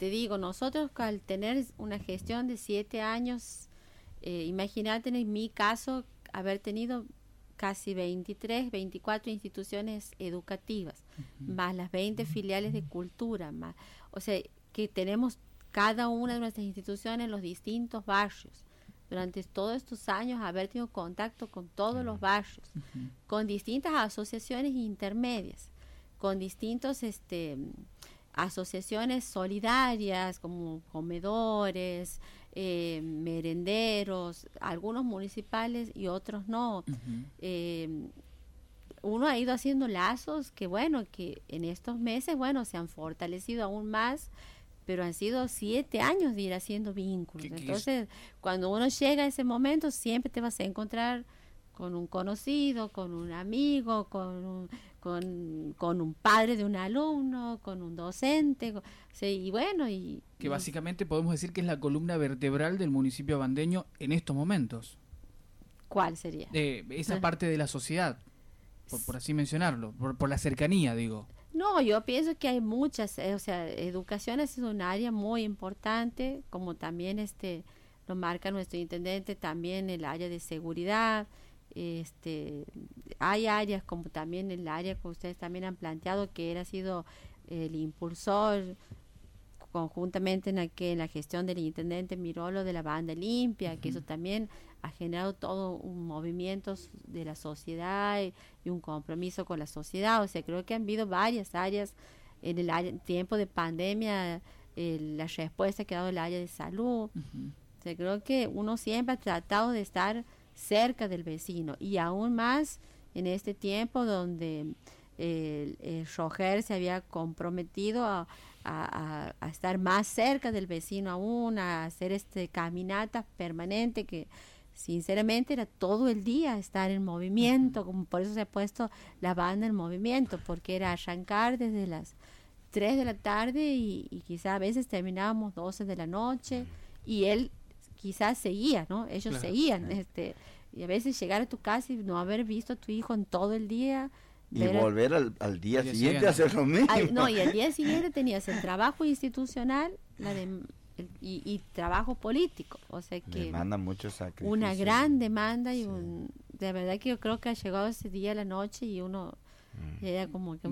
te digo, nosotros al tener una gestión de siete años, eh, imagínate en mi caso haber tenido casi 23, 24 instituciones educativas, más las 20 filiales de cultura, más, o sea, que tenemos cada una de nuestras instituciones en los distintos barrios. Durante todos estos años haber tenido contacto con todos los barrios, con distintas asociaciones intermedias, con distintos este, asociaciones solidarias como comedores, eh, merenderos, algunos municipales y otros no. Eh, uno ha ido haciendo lazos que bueno, que en estos meses, bueno, se han fortalecido aún más, pero han sido siete años de ir haciendo vínculos. Entonces, cuando uno llega a ese momento, siempre te vas a encontrar con un conocido, con un amigo, con un, con, un padre de un alumno, con un docente, y bueno, y... Que básicamente podemos decir que es la columna vertebral del municipio bandeño en estos momentos. ¿Cuál sería? Esa ah. parte de la sociedad, por, así mencionarlo, por, la cercanía, digo. No, yo pienso que hay muchas, eh, o sea, educación es un área muy importante, como también este lo marca nuestro intendente, también el área de seguridad, este hay áreas como también el área que ustedes también han planteado que él ha sido el impulsor conjuntamente en, la, que, en la gestión del intendente Mirolo de la banda limpia, que eso también ha generado todo un movimiento de la sociedad y, un compromiso con la sociedad. O sea, creo que han habido varias áreas en el tiempo de pandemia, la respuesta que ha dado el área de salud. O sea, creo que uno siempre ha tratado de estar cerca del vecino y aún más en este tiempo donde el, el Roger se había comprometido a, estar más cerca del vecino aún, a hacer este caminata permanente que sinceramente era todo el día estar en movimiento, como por eso se ha puesto la banda en movimiento, porque era arrancar desde las 3 de la tarde y, y quizá a veces terminábamos 12 de la noche y él quizás seguía, ¿no? Ellos seguían, este, y a veces llegar a tu casa y no haber visto a tu hijo en todo el día. Y volver al, día, siguiente a hacer lo mismo. no, y al día siguiente tenías el trabajo institucional la de, y, trabajo político. O sea que. Demanda mucho sacrificio. Una gran demanda y un. De verdad que yo creo que ha llegado ese día a la noche y uno. Mm. Era como que,